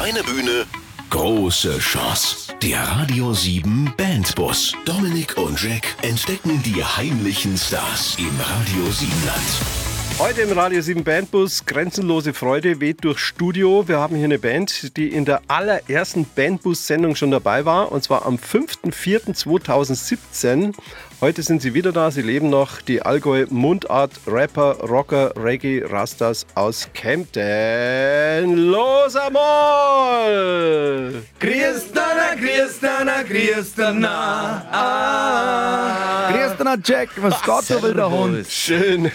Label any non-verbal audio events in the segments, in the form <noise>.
Kleine Bühne, große Chance. Der Radio 7 Bandbus. Dominik und Jack entdecken die heimlichen Stars im Radio 7 Land. Heute im Radio 7 Bandbus Grenzenlose Freude weht durch Studio. Wir haben hier eine Band, die in der allerersten Bandbus-Sendung schon dabei war. Und zwar am 5.4.2017. Heute sind sie wieder da. Sie leben noch. Die Allgäu Mundart Rapper, Rocker, Reggae, Rastas aus Kempten. Los einmal! Christana, Christana, Christana. Ah. Christina Jack, was geht da will der Hund? Schön.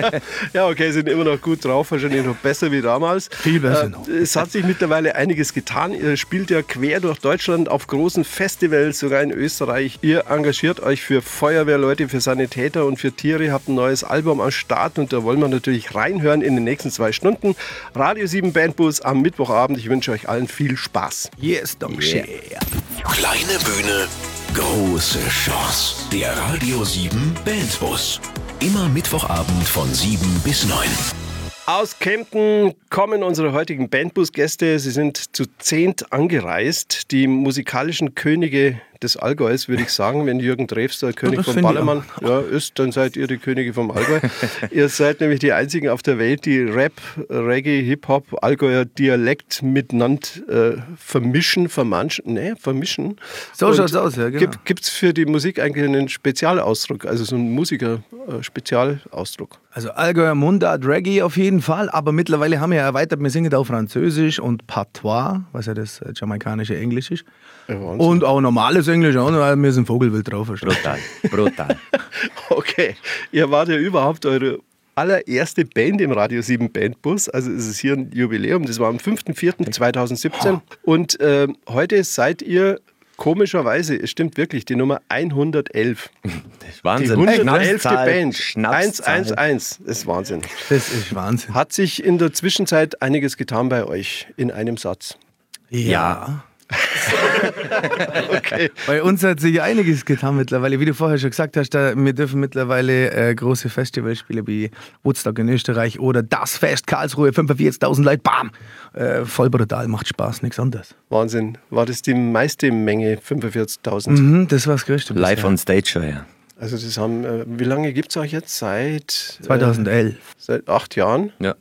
<laughs> ja, okay, sind immer noch gut drauf, wahrscheinlich noch besser wie damals. Viel besser noch. Es hat sich mittlerweile einiges getan. Ihr spielt ja quer durch Deutschland auf großen Festivals, sogar in Österreich. Ihr engagiert euch für Feuerwehrleute, für Sanitäter und für Tiere, habt ein neues Album am Start und da wollen wir natürlich reinhören in den nächsten zwei Stunden. Radio 7 Bandbus am Mittwochabend. Ich wünsche euch allen viel Spaß. Yes, Dom Yeah. Kleine Bühne, große Chance. Der Radio 7 Bandbus. Immer Mittwochabend von 7 bis 9. Aus Kempten kommen unsere heutigen Bandbus-Gäste. Sie sind zu zehnt angereist. Die musikalischen Könige des Allgäus, würde ich sagen. Wenn Jürgen Drews der König das von Ballermann ja, ist, dann seid ihr die Könige vom Allgäu. <laughs> ihr seid nämlich die einzigen auf der Welt, die Rap, Reggae, Hip-Hop, Allgäuer Dialekt miteinander äh, vermischen, vermanschen, ne, vermischen. So Und schaut's aus, ja, genau. Gibt es für die Musik eigentlich einen Spezialausdruck, also so einen Musiker-Spezialausdruck? Also Allgäuer Mundart, Reggae auf jeden Fall, aber mittlerweile haben wir ja erweitert, wir singen auch Französisch und Patois, was ja das äh, jamaikanische Englisch ist. Ja, und auch normales Englisch, auch, weil wir sind Vogelwild drauf. Brutal, brutal. <laughs> Okay, ihr wart ja überhaupt eure allererste Band im Radio 7 Bandbus. Also es ist hier ein Jubiläum. Das war am 5.4.2017. Und ähm, heute seid ihr komischerweise, es stimmt wirklich, die Nummer 111. Das ist Die Wahnsinn. 111. Schnapszahl, Band. Schnapszahl. 111. Das ist Wahnsinn. Das ist Wahnsinn. Hat sich in der Zwischenzeit einiges getan bei euch in einem Satz. Ja. Bei <laughs> uns hat sich einiges getan mittlerweile. Wie du vorher schon gesagt hast, da, wir dürfen mittlerweile äh, große Festivals spielen wie Woodstock in Österreich oder das Fest Karlsruhe, 45.000 Leute, bam! Äh, voll brutal, macht Spaß, nichts anderes. Wahnsinn. War das die meiste Menge, 45.000? Mhm, das war das Größte. Live on Stage schon, ja. Also das haben, äh, wie lange gibt es euch jetzt? Seit, 2011. Äh, seit acht Jahren? ja.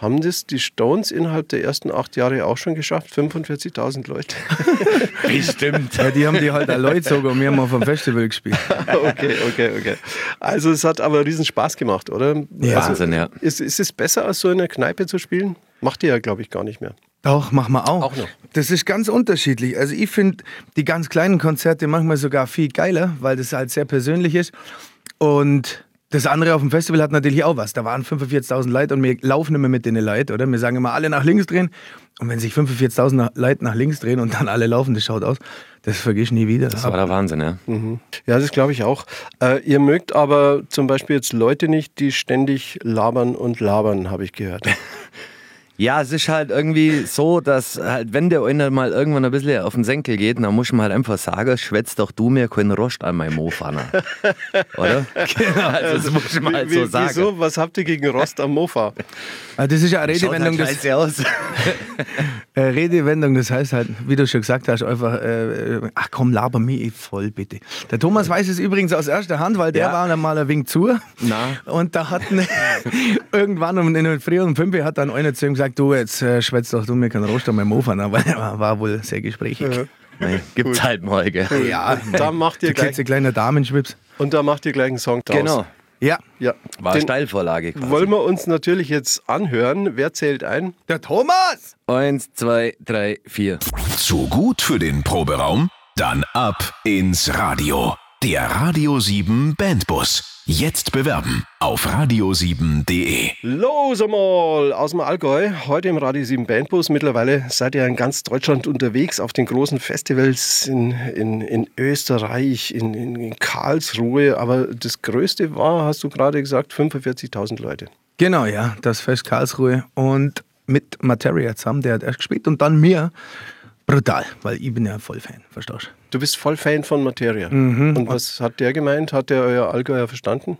Haben das die Stones innerhalb der ersten acht Jahre auch schon geschafft? 45.000 Leute? <laughs> Bestimmt. Ja, die haben die halt Leute sogar und wir haben auf dem Festival gespielt. <laughs> okay, okay, okay. Also es hat aber riesen Spaß gemacht, oder? Ja. Also, Wahnsinn, ja. Ist, ist es besser, als so in der Kneipe zu spielen? Macht ihr ja, glaube ich, gar nicht mehr. Doch, machen wir auch. Auch noch. Das ist ganz unterschiedlich. Also ich finde die ganz kleinen Konzerte manchmal sogar viel geiler, weil das halt sehr persönlich ist. Und das andere auf dem Festival hat natürlich auch was. Da waren 45.000 Leute und wir laufen immer mit den Leuten, oder? Wir sagen immer, alle nach links drehen. Und wenn sich 45.000 Leute nach links drehen und dann alle laufen, das schaut aus, das vergisst nie wieder. Das war der Wahnsinn, ja. Ja, das glaube ich auch. Äh, ihr mögt aber zum Beispiel jetzt Leute nicht, die ständig labern und labern, habe ich gehört. <laughs> Ja, es ist halt irgendwie so, dass halt, wenn der einer mal irgendwann ein bisschen auf den Senkel geht, dann muss man halt einfach sagen, schwätzt doch du mir keinen Rost an meinem Mofa. Oder? <laughs> Genau. Also, das muss man halt Wie- so sagen. Wieso? Was habt ihr gegen Rost am Mofa? Ah, Das ist ja eine Schaut Redewendung, halt das, aus. <laughs> Redewendung, das heißt halt, wie du schon gesagt hast, einfach, äh, ach komm, laber mich voll bitte. Der Thomas weiß es übrigens aus erster Hand, weil der Ja. war dann mal ein wenig zu. Na. Und da hatten <laughs> irgendwann um in der Früh um 5 Uhr hat dann einer zu ihm gesagt, du, jetzt äh, schwätzt doch du mir keinen Rost an meinem Mofa, ne? weil er war, <laughs> war wohl sehr gesprächig. Nee, gibt's halt mal, gell? Ja, Da macht ihr gleich, ein kleiner Damenschwips. und da macht ihr gleich einen Song draus. Genau. Ja, Ja. War eine Den Steilvorlage quasi. wollen wir uns natürlich jetzt anhören. Wer zählt ein? der Thomas! Eins, zwei, drei, vier. Zu gut für den Proberaum? Dann ab ins Radio. Der Radio 7 Bandbus. Jetzt bewerben auf radio7.de. Los einmal aus dem Allgäu. Heute im Radio 7 Bandbus. Mittlerweile seid ihr in ganz Deutschland unterwegs auf den großen Festivals in, in, in Österreich, in, in, in Karlsruhe. Aber das Größte war, hast du gerade gesagt, 45.000 Leute. Genau, ja, das Fest Karlsruhe. Und mit Materia zusammen, der hat erst gespielt und dann mir. Brutal, weil ich bin ja voll Fan, verstehst du? Du bist voll Fan von Materia. Und was hat der gemeint? Hat der euer Allgäuer verstanden?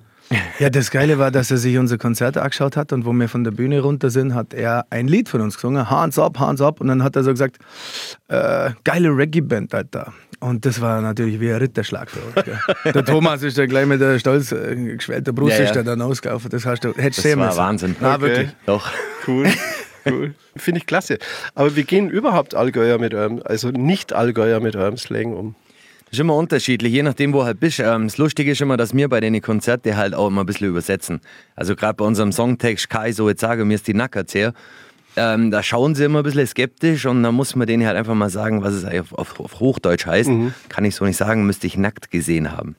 Ja, das Geile war, dass er sich unsere Konzerte angeschaut hat und wo wir von der Bühne runter sind, hat er ein Lied von uns gesungen, Hands Up, Hands Up. Und dann hat er so gesagt, äh, geile Reggae-Band da. Und das war natürlich wie ein Ritterschlag für uns. Gell. <laughs> Der Thomas ist ja gleich mit der stolz äh, geschwellten Brust Ja, ja. ist der dann ausgelaufen. Das hast du, hättest Das war müssen. Wahnsinn. Na, Okay. wirklich. Doch. <laughs> Cool. Cool. Finde ich klasse. Aber wie gehen überhaupt Allgäuer mit eurem, also nicht Allgäuer mit eurem Slang um? Das ist immer unterschiedlich, je nachdem, wo halt bist. Ähm, das Lustige ist immer, dass wir bei den Konzerten halt auch immer ein bisschen übersetzen. Also gerade bei unserem Songtext ich so jetzt sagen, mir ist die Nacker sehr. Ähm, da schauen sie immer ein bisschen skeptisch und dann muss man denen halt einfach mal sagen, was es auf, auf, auf Hochdeutsch heißt. Kann ich so nicht sagen, müsste ich nackt gesehen haben.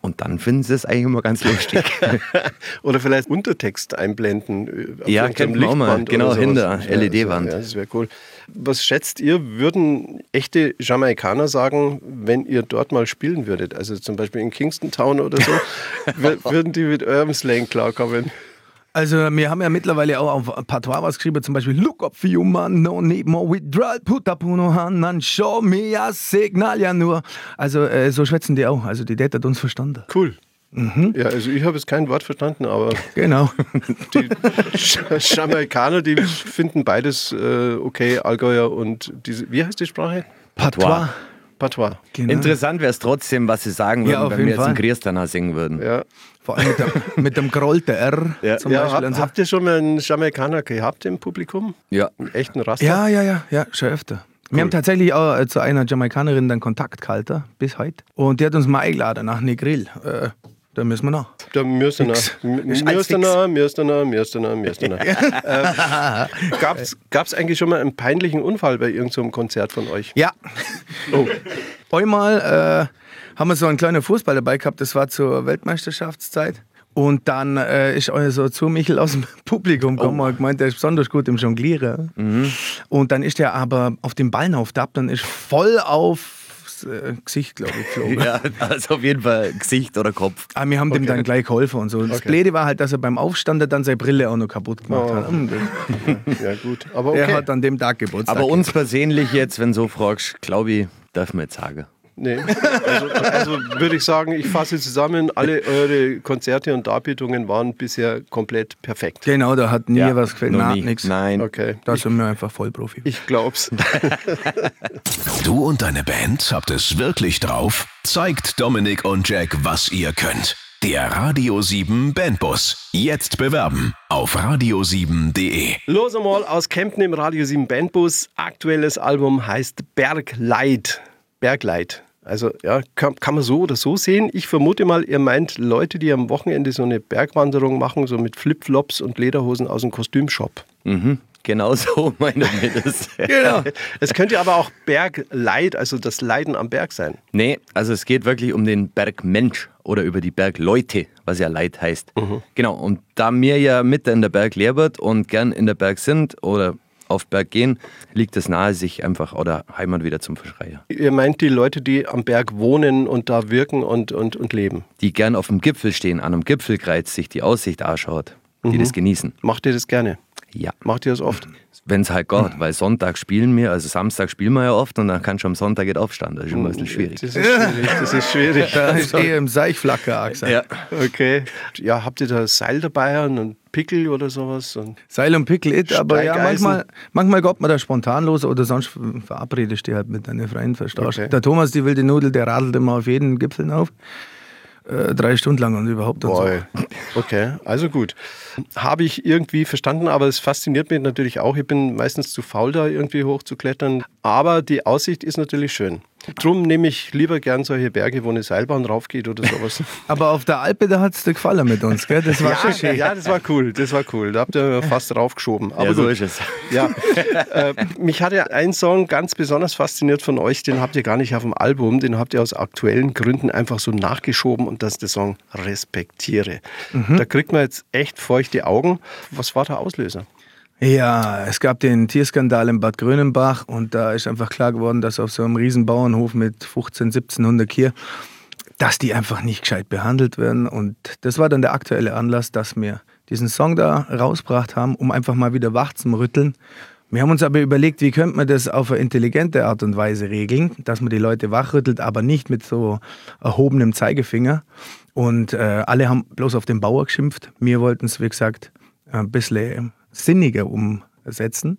Und dann finden sie es eigentlich immer ganz lustig. <laughs> Oder vielleicht Untertext einblenden. äh, auf Ja, könnten wir auch mal. Genau, hinter LED-Wand. Ja, das wäre cool. Was schätzt ihr, würden echte Jamaikaner sagen, wenn ihr dort mal spielen würdet? Also zum Beispiel in Kingston Town oder so. <laughs> Wür- würden die mit eurem Slang klarkommen? Also wir haben ja mittlerweile auch auf Patois was geschrieben, zum Beispiel Look up for you man, no need more withdrawal, put up uno hand and show me a signal ja nur. Also äh, so schwätzen die auch, also die Date hat uns verstanden. Cool. Ja, also ich habe jetzt kein Wort verstanden, aber <laughs> Genau. die Jamaikaner, die finden beides äh, okay, Allgäuer und diese, wie heißt die Sprache? Patois. Patois. Genau. Interessant wäre es trotzdem, was sie sagen würden, Ja, wenn wir jetzt einen Fall. Griesterner singen würden. Ja. Vor allem mit dem, mit dem gerollten R Ja. zum ja Beispiel. hab, so. habt ihr schon mal einen Jamaikaner gehabt im Publikum? Ja. Einen echten Raster? Ja, ja, ja, ja, schon öfter. Wir haben tatsächlich auch äh, zu einer Jamaikanerin dann Kontakt gehalten, bis heute. Und die hat uns mal eingeladen nach Negril. Äh, da müssen wir noch. Der Mürstener. Ist alles Mürstener, Mürstener, Mürstener, Mürstener. <laughs> ähm, gab's, gab's eigentlich schon mal einen peinlichen Unfall bei irgendeinem so Konzert von euch? Ja. Oh, <laughs> Einmal äh, haben wir so einen kleinen Fußball dabei gehabt, das war zur Weltmeisterschaftszeit. Und dann äh, ist euer so zu Michel aus dem <laughs> Publikum gekommen und hat gemeint, der ist besonders gut im Jonglieren. Und dann ist der aber auf den Ballen auftappt und ist voll äh, Gesicht, glaube ich, geflogen. <laughs> Ja, also auf jeden Fall Gesicht oder Kopf. Aber wir haben dem dann gleich geholfen und so. Das Blöde war halt, dass er beim Aufstand dann seine Brille auch noch kaputt gemacht Oh. hat. Und ja gut. Aber Er okay. hat an dem Tag Geburtstag. Aber uns persönlich jetzt, wenn so fragst, glaube ich, darf man jetzt sagen. Nee. Also, also würde ich sagen, ich fasse zusammen, alle eure Konzerte und Darbietungen waren bisher komplett perfekt. Genau, da hat nie Ja, was gefällt. nie. nix. Nein. Okay. Da sind wir einfach Vollprofi. Ich glaub's. <laughs> Du und deine Band habt es wirklich drauf? Zeigt Dominik und Jack, was ihr könnt. Der Radio 7 Bandbus. Jetzt bewerben auf radio7.de. Los einmal aus Kempten im Radio 7 Bandbus. Aktuelles Album heißt Bergleit. Bergleit. Also ja, kann, kann man so oder so sehen. Ich vermute mal, ihr meint Leute, die am Wochenende so eine Bergwanderung machen, so mit Flipflops und Lederhosen aus dem Kostümshop. Mhm. Genau <laughs> so meinen wir das. <laughs> Genau. Es könnte aber auch Bergleid, also das Leiden am Berg sein. Nee, also es geht wirklich um den Bergmensch oder über die Bergleute, was ja Leid heißt. Genau, und da wir ja mitten in der Berg leben und gern in der Berg sind oder auf Berg gehen, liegt es nahe, sich einfach oder Heimat wieder zum Verschreier. Ihr meint die Leute, die am Berg wohnen und da wirken und, und, und leben. Die gern auf dem Gipfel stehen, an einem Gipfelkreuz sich die Aussicht anschaut, die das genießen. Macht ihr das gerne? Ja. Macht ihr das oft? Wenn es halt geht, <laughs> weil Sonntag spielen wir, also Samstag spielen wir ja oft und dann kannst du am Sonntag nicht aufstehen. Das ist immer ein bisschen schwierig. Das ist schwierig. Das ist schwierig. <laughs> Da ist eher im Seichflacker angesagt. Ja. Okay. Ja, habt ihr da Seil dabei und Pickel oder sowas? Und Seil und Pickel, it, aber ja, manchmal, manchmal geht man da spontan los oder sonst verabredest du halt mit deinen Freunden, verstehst? Okay. Der Thomas, die wilde Nudel, der radelt immer auf jeden Gipfel auf. Äh, drei Stunden lang und überhaupt und Boy. Okay, also gut. Habe ich irgendwie verstanden, aber es fasziniert mich natürlich auch. Ich bin meistens zu faul, da irgendwie hochzuklettern. Aber die Aussicht ist natürlich schön. Drum nehme ich lieber gern solche Berge, wo eine Seilbahn raufgeht oder sowas. so. <laughs> Aber auf der Alpe, da hat es dir gefallen mit uns, gell? Das war schon ja, schön. ja, das war cool, das war cool. Da habt ihr fast raufgeschoben. Aber ja, so gut. ist es. Ja, äh, mich hat ja ein Song ganz besonders fasziniert von euch, den habt ihr gar nicht auf dem Album, den habt ihr aus aktuellen Gründen einfach so nachgeschoben und das der Song Respektiere. Da kriegt man jetzt echt feuchte Augen. Was war der Auslöser? Ja, es gab den Tierskandal in Bad Grönenbach und da ist einfach klar geworden, dass auf so einem riesen Bauernhof mit 15, 1700 Kier, dass die einfach nicht gescheit behandelt werden. Und das war dann der aktuelle Anlass, dass wir diesen Song da rausgebracht haben, um einfach mal wieder wach zu rütteln. Wir haben uns aber überlegt, wie könnte man das auf eine intelligente Art und Weise regeln, dass man die Leute wachrüttelt, aber nicht mit so erhobenem Zeigefinger. Und äh, alle haben bloß auf den Bauer geschimpft. Wir wollten es, wie gesagt, ein bisschen sinniger umsetzen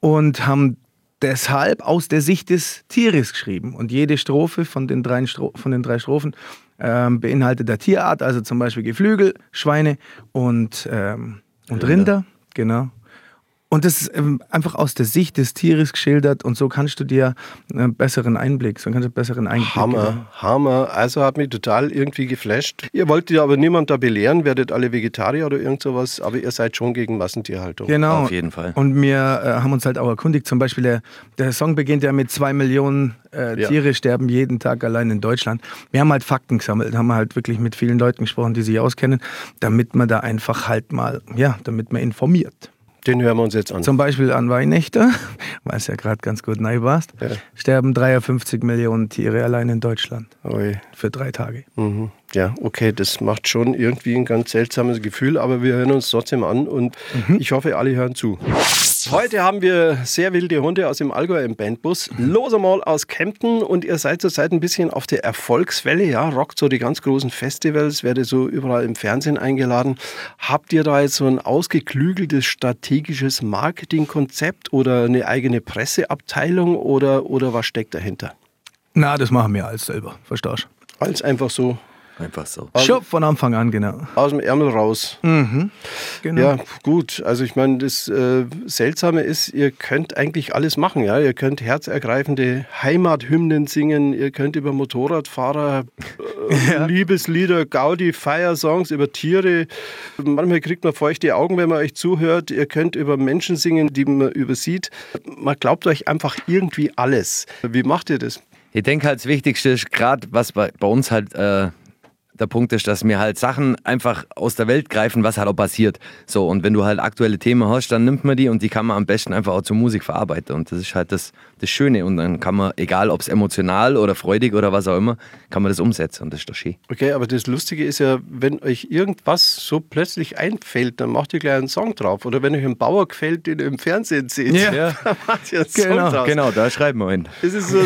und haben deshalb aus der Sicht des Tieres geschrieben. Und jede Strophe von den drei, Stro von den drei Strophen ähm, beinhaltet der Tierart, also zum Beispiel Geflügel, Schweine und, ähm, und Rinder. Rinder. Genau. Und das ist ähm, einfach aus der Sicht des Tieres geschildert und so kannst du dir einen besseren Einblick, so kannst du einen besseren Einblick Hammer, geben. Hammer. Also hat mich total irgendwie geflasht. Ihr wollt ja aber niemand da belehren, werdet alle Vegetarier oder irgend sowas, aber ihr seid schon gegen Massentierhaltung. Genau. Auf jeden Fall. Und wir äh, haben uns halt auch erkundigt, zum Beispiel der, der Song beginnt ja mit zwei Millionen äh, ja. Tiere sterben jeden Tag allein in Deutschland. Wir haben halt Fakten gesammelt, haben halt wirklich mit vielen Leuten gesprochen, die sich auskennen, damit man da einfach halt mal, ja, damit man informiert. Den hören wir uns jetzt an. Zum Beispiel an Weihnachten, <laughs> weil es ja gerade ganz gut neu warst, ja. sterben 53 Millionen Tiere allein in Deutschland. Oi. Für drei Tage. Mhm. Ja, okay, das macht schon irgendwie ein ganz seltsames Gefühl, aber wir hören uns trotzdem an und mhm. ich hoffe, alle hören zu. Heute haben wir sehr wilde Hunde aus dem Allgäu im Bandbus. Los einmal aus Kempten und ihr seid zurzeit ein bisschen auf der Erfolgswelle, ja, rockt so die ganz großen Festivals, werdet so überall im Fernsehen eingeladen. Habt ihr da jetzt so ein ausgeklügeltes strategisches Marketingkonzept oder eine eigene Presseabteilung oder, oder was steckt dahinter? Na, das machen wir alles selber, verstehst du? Alles einfach so Einfach so. Also, Schon von Anfang an, genau. Aus dem Ärmel raus. Mhm, genau. Ja, gut. Also ich meine, das äh, Seltsame ist, ihr könnt eigentlich alles machen. Ja? Ihr könnt herzergreifende Heimathymnen singen, ihr könnt über Motorradfahrer, äh, <laughs> ja. Liebeslieder, Gaudi, Feiersongs, über Tiere. Manchmal kriegt man feuchte Augen, wenn man euch zuhört. Ihr könnt über Menschen singen, die man übersieht. Man glaubt euch einfach irgendwie alles. Wie macht ihr das? Ich denke halt, das Wichtigste ist gerade, was bei, bei uns halt äh, der Punkt ist, dass mir halt Sachen einfach aus der Welt greifen, was halt auch passiert. So, und wenn du halt aktuelle Themen hast, dann nimmt man die und die kann man am besten einfach auch zur Musik verarbeiten. Und das ist halt das, das Schöne. Und dann kann man, egal ob es emotional oder freudig oder was auch immer, kann man das umsetzen und das ist doch schön. Okay, aber das Lustige ist ja, wenn euch irgendwas so plötzlich einfällt, dann macht ihr gleich einen Song drauf. Oder wenn euch ein Bauer gefällt, den ihr im Fernsehen seht, ja. <laughs> dann macht ihr einen genau, Song drauf. Genau, da schreiben wir ihn. Ist <laughs> <laughs> es so,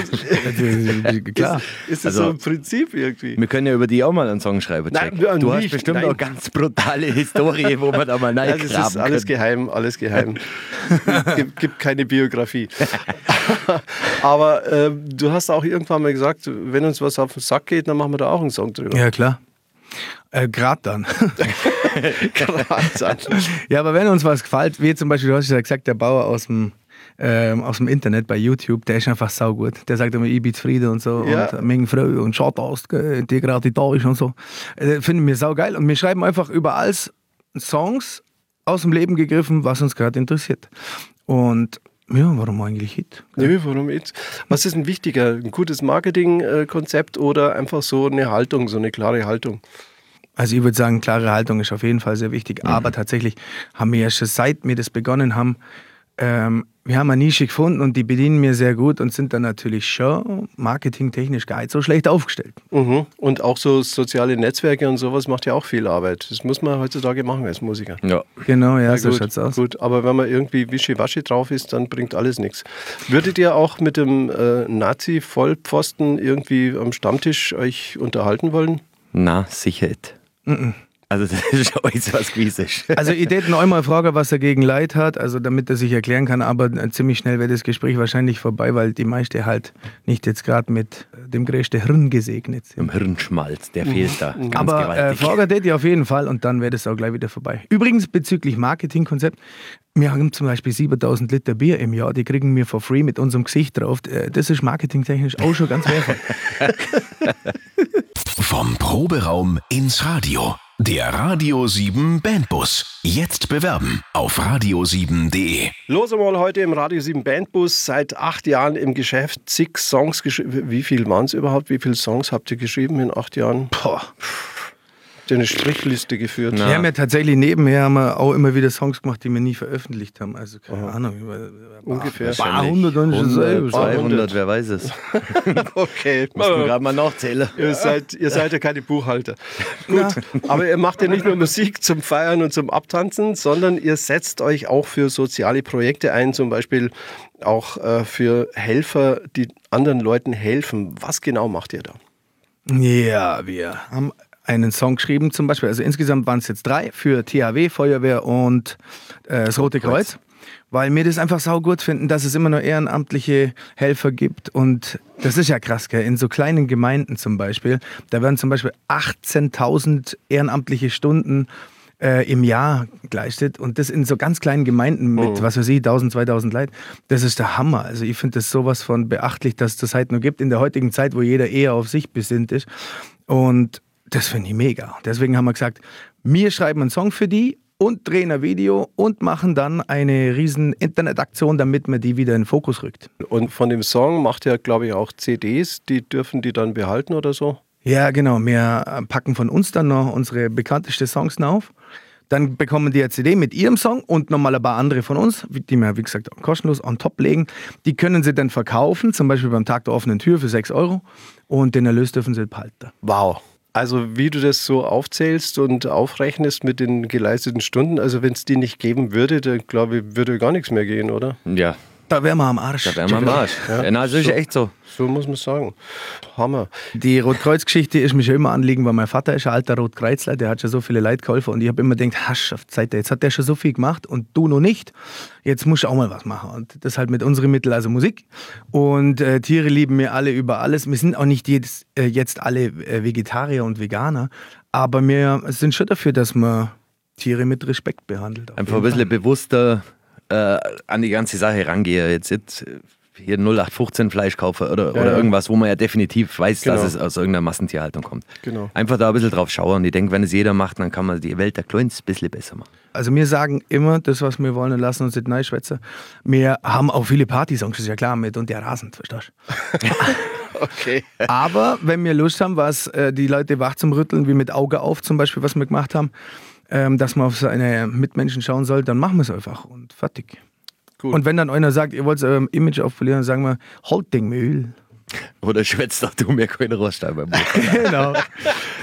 Klar. Ist, ist also, so ein Prinzip irgendwie? Wir können ja über die auch mal einen Song schreiben. Nein, du nicht, hast bestimmt nein. auch ganz brutale Historie, wo man da mal nein, Das ist alles können. geheim, alles geheim. gibt, gibt keine Biografie. <laughs> Aber äh, du hast auch irgendwann mal gesagt, wenn uns was auf den Sack geht, dann machen wir da auch einen Song drüber. Ja, klar. Äh, Gerade dann. <laughs> dann. <laughs> Ja, aber wenn uns was gefällt, wie zum Beispiel, du hast ja gesagt, der Bauer aus dem, ähm, aus dem Internet bei YouTube, der ist einfach saugut. Der sagt immer, ich bin zufrieden und so. Ja. Und meine Frau und schaut aus, die gerade da ist und so. Äh, finden wir saugeil. Und wir schreiben einfach überall Songs aus dem Leben gegriffen, was uns gerade interessiert. Und ja, warum eigentlich Hit? Ja, warum Hit? Was ist ein wichtiger? Ein gutes Marketingkonzept oder einfach so eine Haltung, so eine klare Haltung? Also ich würde sagen, klare Haltung ist auf jeden Fall sehr wichtig. Mhm. Aber tatsächlich haben wir ja schon seit wir das begonnen haben, ähm, wir haben eine Nische gefunden und die bedienen mir sehr gut und sind dann natürlich schon marketingtechnisch gar nicht so schlecht aufgestellt. Mhm. Und auch so soziale Netzwerke und sowas macht ja auch viel Arbeit. Das muss man heutzutage machen als Musiker. Ja. Genau, ja, ja so schaut es aus. Gut, aber wenn man irgendwie wischiwaschi drauf ist, dann bringt alles nichts. Würdet ihr auch mit dem äh, Nazi-Vollpfosten irgendwie am Stammtisch euch unterhalten wollen? Na, sicher nicht. Mhm. Also das ist was Gewisses. Also ich hätte noch einmal fragen, was er gegen Leid hat, also damit er sich erklären kann, aber ziemlich schnell wäre das Gespräch wahrscheinlich vorbei, weil die meiste halt nicht jetzt gerade mit dem größten Hirn gesegnet sind. Dem Hirnschmalz, der fehlt da ganz Aber gewaltig. äh, fragen hätte ich auf jeden Fall und dann wäre das auch gleich wieder vorbei. Übrigens bezüglich Marketingkonzept, wir haben zum Beispiel 7000 Liter Bier im Jahr, die kriegen wir for free mit unserem Gesicht drauf. Äh, das ist marketingtechnisch auch schon ganz wertvoll. <laughs> Vom Proberaum ins Radio. Der Radio 7 Bandbus. Jetzt bewerben auf radio7.de. Los einmal heute im Radio 7 Bandbus. Seit acht Jahren im Geschäft. Zig Songs geschrieben. Wie viel waren es überhaupt? Wie viele Songs habt ihr geschrieben in acht Jahren? Boah. Eine Strichliste geführt. Wir haben ja tatsächlich nebenher haben wir auch immer wieder Songs gemacht, die wir nie veröffentlicht haben. Also keine Ahnung. Über, Ungefähr. Ein paar hundert und 100, so. 200, wer weiß es. <laughs> Okay. Muss man gerade mal nachzählen. Ihr seid, ihr seid ja keine Buchhalter. Gut, aber ihr macht ja nicht nur Musik zum Feiern und zum Abtanzen, sondern ihr setzt euch auch für soziale Projekte ein, zum Beispiel auch äh, für Helfer, die anderen Leuten helfen. Was genau macht ihr da? Ja, wir haben einen Song geschrieben zum Beispiel. Also insgesamt waren es jetzt drei für THW, Feuerwehr und äh, das Rote Kreuz. Weil wir das einfach saugut finden, dass es immer nur ehrenamtliche Helfer gibt. Und das ist ja krass, gell? in so kleinen Gemeinden zum Beispiel, da werden zum Beispiel 18.000 ehrenamtliche Stunden äh, im Jahr geleistet. Und das in so ganz kleinen Gemeinden mit, was weiß ich, 1000, 2000 Leuten. Das ist der Hammer. Also ich finde das sowas von beachtlich, dass es das halt nur gibt in der heutigen Zeit, wo jeder eher auf sich besinnt ist. Und das finde ich mega. Deswegen haben wir gesagt, wir schreiben einen Song für die und drehen ein Video und machen dann eine riesen Internetaktion, damit man die wieder in den Fokus rückt. Und von dem Song macht ihr, glaube ich, auch CDs. Die dürfen die dann behalten oder so? Ja, genau. Wir äh, packen von uns dann noch unsere bekanntesten Songs auf. Dann bekommen die eine CD mit ihrem Song und nochmal ein paar andere von uns, die wir, wie gesagt, kostenlos on top legen. Die können sie dann verkaufen, zum Beispiel beim Tag der offenen Tür für 6 Euro. Und den Erlös dürfen sie behalten. Wow. Also wie du das so aufzählst und aufrechnest mit den geleisteten Stunden, also wenn es die nicht geben würde, dann glaube ich, würde gar nichts mehr gehen, oder? Ja, Da wären wir am Arsch. da wären wir am Arsch. Ja, na, das ist echt so. So muss man sagen. Hammer. Die Rotkreuz-Geschichte ist mir schon immer anliegen, weil mein Vater ist ein alter Rotkreuzler, der hat schon so viele Leute geholfen und ich habe immer gedacht, hasch, auf die Seite, jetzt hat der schon so viel gemacht und du noch nicht. Jetzt musst du auch mal was machen. Und das halt mit unseren Mitteln, also Musik. Und äh, Tiere lieben wir alle über alles. Wir sind auch nicht jedes, äh, jetzt alle äh, Vegetarier und Veganer, aber wir sind schon dafür, dass man Tiere mit Respekt behandelt. Einfach ein bisschen bewusster äh, an die ganze Sache rangehe. Jetzt, jetzt hier 0815 Fleisch kaufe oder, oder ja. irgendwas, wo man ja definitiv weiß, Genau. dass es aus irgendeiner Massentierhaltung kommt. Genau. Einfach da ein bisschen drauf schauen. Und ich denke, wenn es jeder macht, dann kann man die Welt ein kleines bisschen besser machen. Also wir sagen immer das, was wir wollen und lassen uns nicht schwätzen. Wir haben auch viele Partysongs, ist ja klar, mit und der rasend, verstehst du? <laughs> Okay. <laughs> Aber wenn wir Lust haben, was äh, die Leute wach zum Rütteln, wie mit Auge auf zum Beispiel, was wir gemacht haben, ähm, dass man auf seine Mitmenschen schauen soll, dann machen wir es einfach und fertig. Gut. Und wenn dann einer sagt, ihr wollt euer Image aufpolieren, dann sagen wir, Holdingmüll. Oder schwätzt doch du mir keine Rohrstein beim Buch. <laughs> genau.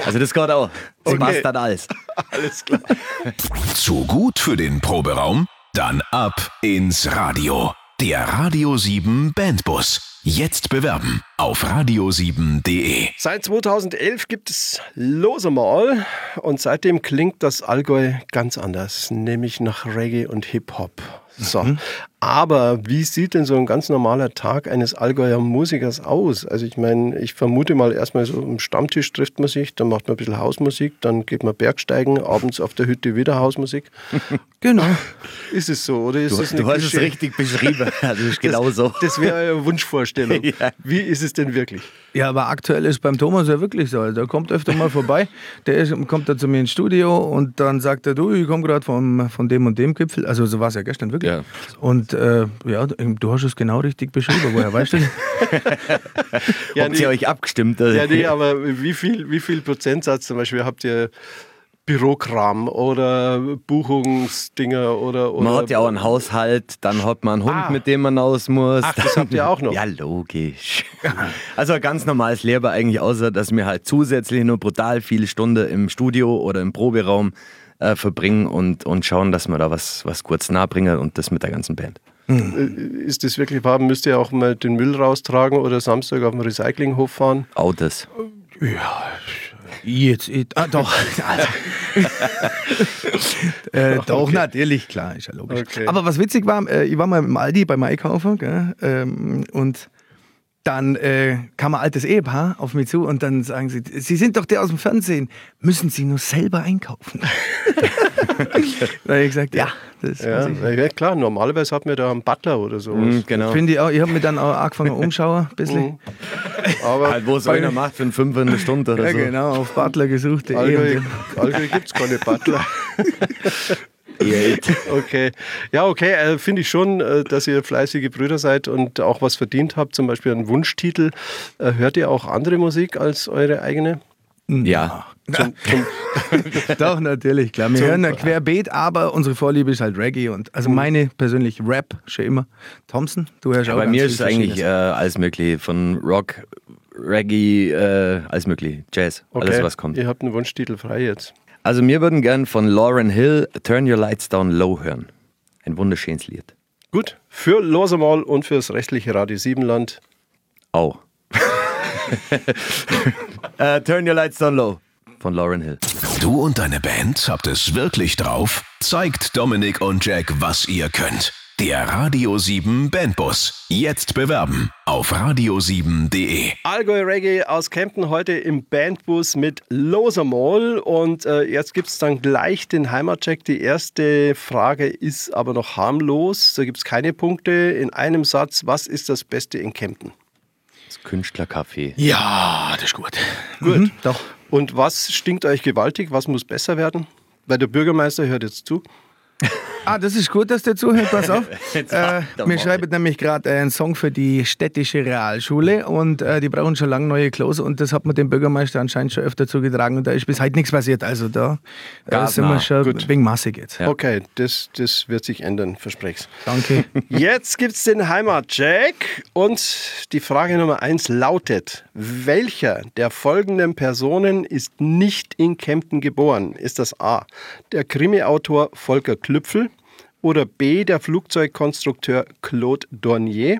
Also das geht auch. Das Okay. dann alles. <laughs> Alles klar. Zu gut für den Proberaum? Dann ab ins Radio. Der Radio 7 Bandbus. Jetzt bewerben auf radio7.de. Seit 2011 gibt es Lose Mal und seitdem klingt das Allgäu ganz anders, nämlich nach Reggae und Hip-Hop. So. Aber wie sieht denn so ein ganz normaler Tag eines Allgäuer Musikers aus? Also ich meine, ich vermute mal erstmal so am Stammtisch trifft man sich, dann macht man ein bisschen Hausmusik, dann geht man Bergsteigen, abends auf der Hütte wieder Hausmusik. <laughs> Genau. Ist es so oder ist Du, es du hast es richtig beschrieben. <laughs> Also das ist genau so. Das wäre eine Wunschvorstellung. <laughs> Ja. Wie ist es denn wirklich? Ja, aber aktuell ist beim Thomas ja wirklich so. Also, Der kommt öfter mal vorbei, der ist, kommt dann zu mir ins Studio und dann sagt er, du, ich komme gerade von, von dem und dem Gipfel. Also so war es ja gestern wirklich. Ja. Und äh, ja, du hast es genau richtig beschrieben. Woher weißt du das? <laughs> Ja, Habt ihr euch abgestimmt? Also, Ja, nee, <laughs> aber wie viel, wie viel Prozentsatz zum Beispiel habt ihr Bürokram oder Buchungsdinger oder, oder Man hat ja auch einen Haushalt, dann hat man einen Hund, Ah. mit dem man raus muss. Ach, das habt ihr auch noch? <laughs> Ja, logisch. <laughs> Also ein ganz normales Leben eigentlich, außer dass wir halt zusätzlich nur brutal viele Stunden im Studio oder im Proberaum äh, verbringen und, und schauen, dass wir da was, was kurz nahebringen und das mit der ganzen Band. Ist das wirklich wahr? Müsst ihr auch mal den Müll raustragen oder Samstag auf den Recyclinghof fahren? Autos. Jetzt, ich, ah, doch. <laughs> <laughs> äh, doch, natürlich, klar, ist ja logisch. Okay. Aber was witzig war, äh, ich war mal im Aldi beim Einkaufen gell, ähm, und dann äh, kam ein altes Ehepaar auf mich zu und dann sagen sie, Sie sind doch der aus dem Fernsehen, müssen Sie nur selber einkaufen? <laughs> da habe ich gesagt, ja, das Ja, ja, klar, normalerweise hat man da einen Butler oder so. Mhm, genau. Finde ich auch, ich habe mich dann auch angefangen <laughs> umschauen, ein bisschen. Aber Halt, wo es einer macht für in der Stunde oder Ja, so. genau, auf Butler gesucht. Allgäu, Allgäu gibt es keine Butler. <laughs> <laughs> Okay. Ja, okay, äh, finde ich schon, äh, dass ihr fleißige Brüder seid und auch was verdient habt, zum Beispiel einen Wunschtitel. Äh, hört ihr auch andere Musik als eure eigene? Ja. Zum, zum, <laughs> Doch, natürlich, klar. Wir hören ein Querbeet, aber unsere Vorliebe ist halt Reggae und also meine persönlich Rap schon immer. Thompson, du hörst auch Bei mir ist es eigentlich äh, alles mögliche. Von Rock, Reggae, äh, alles mögliche. Jazz, okay, alles was kommt. Ihr habt einen Wunschtitel frei jetzt. Also wir würden gern von Lauren Hill Turn Your Lights Down Low hören. Ein wunderschönes Lied. Gut, für Losemal und fürs restliche Radio Siebenland. Au. <laughs> äh, Turn Your Lights Down Low von Lauren Hill. Du und deine Band habt es wirklich drauf? Zeigt Dominik und Jack, was ihr könnt. Der Radio 7 Bandbus. Jetzt bewerben auf radio7.de. Allgäu Reggae aus Kempten heute im Bandbus mit Losermall. Und äh, jetzt gibt es dann gleich den Heimatcheck. Die erste Frage ist aber noch harmlos. Da gibt es keine Punkte. In einem Satz, was ist das Beste in Kempten? Das Künstlercafé. Ja, das ist gut. Gut. Mhm, doch. Und was stinkt euch gewaltig? Was muss besser werden? Weil der Bürgermeister hört jetzt zu. Ah, das ist gut, dass der zuhört, pass auf. <laughs> Äh, wir schreiben nämlich gerade einen Song für die städtische Realschule und äh, die brauchen schon lange neue Klos und das hat man dem Bürgermeister anscheinend schon öfter zugetragen und da ist bis heute nichts passiert. Also da äh, sind wir schon Gut. wegen massig jetzt. Ja. Okay, das, das wird sich ändern, versprech's. Danke. <laughs> Jetzt gibt es den Heimatcheck und die Frage Nummer eins lautet: Welcher der folgenden Personen ist nicht in Kempten geboren? Ist das A. der Krimi-Autor Volker Klüpfel oder B. der Flugzeugkonstrukteur Claude Dornier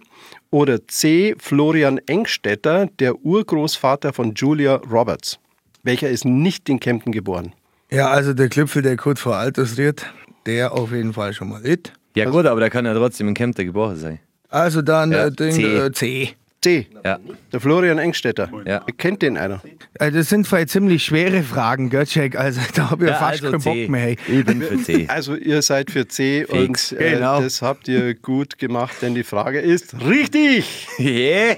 oder C. Florian Engstetter, der Urgroßvater von Julia Roberts? Welcher ist nicht in Kempten geboren? ja, also der Klüpfel, der kurz vor Altersriert, der auf jeden Fall schon mal nicht. Ja gut, aber der kann ja trotzdem in Kempten geboren sein. Also dann Ja, äh, den, C. Äh, C. C. Ja. Der Florian Engstetter. Ja. Kennt den einer? Äh, das sind vielleicht ziemlich schwere Fragen, Jack? Also da habe ich ja, fast keinen Bock mehr. Hey. Ich bin für C. <laughs> Also ihr seid für C Fix. und äh, Genau. das habt ihr gut gemacht, denn die Frage ist richtig. <laughs> Yeah.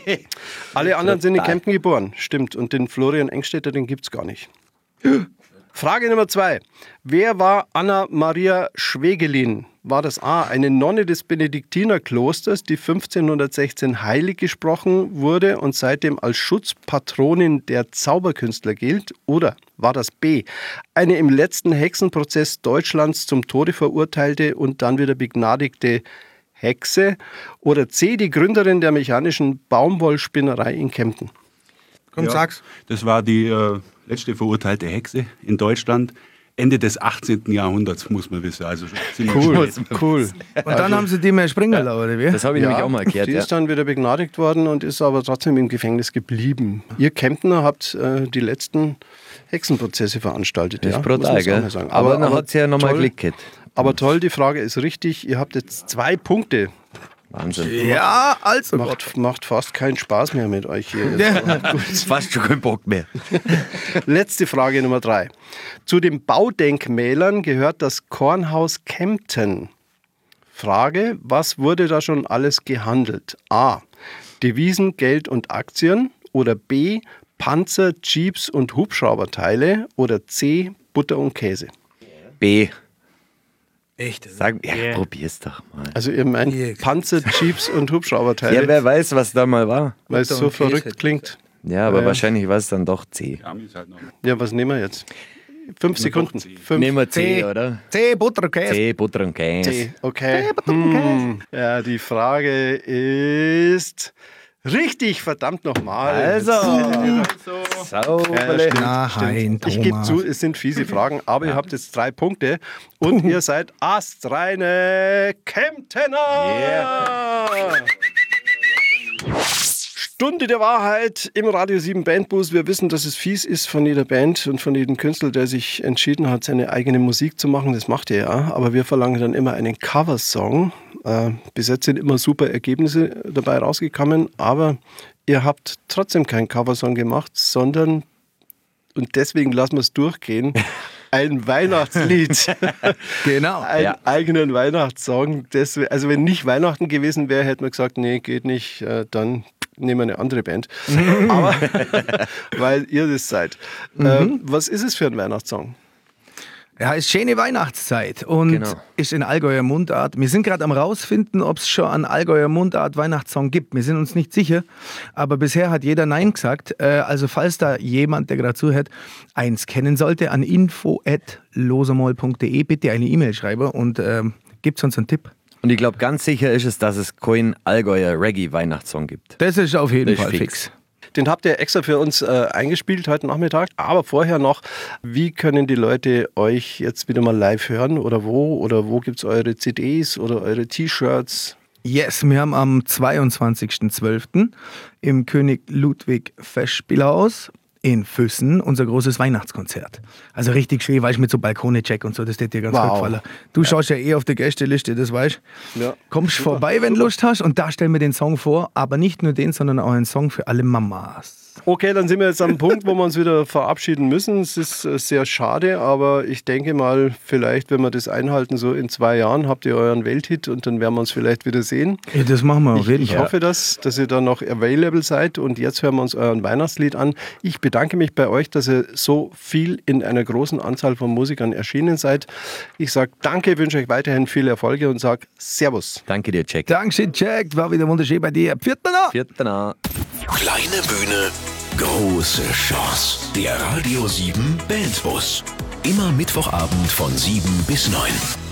Alle anderen sind in. Kempten geboren, stimmt. Und den Florian Engstetter, den gibt es gar nicht. <gasps> Frage Nummer zwei. Wer war Anna Maria Schwegelin? War das A, eine Nonne des Benediktinerklosters, die 1516 heilig gesprochen wurde und seitdem als Schutzpatronin der Zauberkünstler gilt? Oder war das B, eine im letzten Hexenprozess Deutschlands zum Tode verurteilte und dann wieder begnadigte Hexe? Oder C, die Gründerin der mechanischen Baumwollspinnerei in Kempten? Komm, Ja, sag's. Das war die äh, letzte verurteilte Hexe in Deutschland. Ende des 18. Jahrhunderts, muss man wissen. Also Cool, <laughs> cool. Und dann haben sie die mehr springen lassen, oder wie? Das habe ich nämlich auch mal erklärt. die Ja. ist dann wieder begnadigt worden und ist aber trotzdem im Gefängnis geblieben. Ihr Kemptner habt äh, die letzten Hexenprozesse veranstaltet. Das ja, ist muss man brutal, gell? mal sagen. Aber, dann hat sie ja nochmal Glück gehabt. Aber toll, die Frage ist richtig. Ihr habt jetzt zwei Punkte. Wahnsinn. Ja, also. Macht, macht fast keinen Spaß mehr mit euch hier. <laughs> Fast schon kein Bock mehr. <laughs> Letzte Frage Nummer drei. Zu den Baudenkmälern gehört das Kornhaus Kempten. Frage, was wurde da schon alles gehandelt? A. Devisen, Geld und Aktien oder B. Panzer, Jeeps und Hubschrauberteile oder C. Butter und Käse. B. Echt? Sag, ja, probier's doch mal. Also ihr meint Yeah. Panzer, Jeeps und Ja, Hubschrauberteile, wer weiß, was da mal war. weil es Butter so und Käse. verrückt klingt. Ja, aber Ja. wahrscheinlich war es dann doch C. Ja, halt. Ja, was nehmen wir jetzt? Fünf Sekunden. C. Fünf. Nehmen wir C, C. oder? C, Butter und Käse. C, Butter und Käse. C, okay. Hm. Ja, die Frage ist richtig, verdammt nochmal. Also. Sauberle. Nein, Ich gebe zu, es sind fiese Fragen, aber ihr habt jetzt drei Punkte und ihr seid astreine Kemptener. Stunde der Wahrheit im Radio 7 Bandbus. Wir wissen, dass es fies ist von jeder Band und von jedem Künstler, der sich entschieden hat, seine eigene Musik zu machen. Das macht ihr ja. Aber wir verlangen dann immer einen Coversong. Äh, bis jetzt sind immer super Ergebnisse dabei rausgekommen, aber ihr habt trotzdem keinen Coversong gemacht, sondern, und deswegen lassen wir es durchgehen, <laughs> ein Weihnachtslied. <laughs> Genau. einen Ja. eigenen Weihnachtssong. Das, also wenn nicht Weihnachten gewesen wäre, hätten wir gesagt, nee, geht nicht, äh, dann nehmen wir eine andere Band. <laughs> Aber weil ihr das seid. Mhm. Äh, was ist es für ein Weihnachtssong? Ja, ist schöne Weihnachtszeit und Genau. ist in Allgäuer Mundart. Wir sind gerade am rausfinden, ob es schon einen Allgäuer Mundart Weihnachtssong gibt. Wir sind uns nicht sicher, aber bisher hat jeder Nein gesagt. Äh, Also falls da jemand, der gerade zuhört, eins kennen sollte, an info@losermoll.de bitte eine E-Mail schreiben und ähm, gibt uns einen Tipp. Und ich glaube, ganz sicher ist es, dass es keinen Allgäuer Reggae-Weihnachtssong gibt. Das ist auf jeden Das Fall fix. fix. Den habt ihr extra für uns äh, eingespielt heute Nachmittag. Aber vorher noch, wie können die Leute euch jetzt wieder mal live hören oder wo? Oder wo gibt es eure CDs oder eure T-Shirts? Yes, wir haben am 22.12. im König Ludwig Festspielhaus in Füssen unser großes Weihnachtskonzert. Also richtig schön, weißt du, mit so Balkone-Check und so, das wird dir ganz Wow. gut gefallen. Du schaust ja eh auf der Gästeliste, das weißt Ja. Kommst vorbei, wenn du Lust hast und da stellen wir den Song vor, aber nicht nur den, sondern auch einen Song für alle Mamas. Okay, dann sind wir jetzt am Punkt, wo wir uns wieder verabschieden müssen. Es ist äh, sehr schade, aber ich denke mal, vielleicht, wenn wir das einhalten, so in zwei Jahren habt ihr euren Welthit und dann werden wir uns vielleicht wieder sehen. Ja, das machen wir auf Ich, jeden ich Fall. hoffe, dass, dass ihr dann noch available seid und jetzt hören wir uns euren Weihnachtslied an. Ich bedanke mich bei euch, dass ihr so viel in einer großen Anzahl von Musikern erschienen seid. Ich sage danke, wünsche euch weiterhin viel Erfolge und sage Servus. Danke dir, Jack. Dankeschön, Jack. War wieder wunderschön bei dir. Vierter noch. Kleine Bühne, große Chance. Der Radio 7 Bandbus. Immer Mittwochabend von 7 bis 9.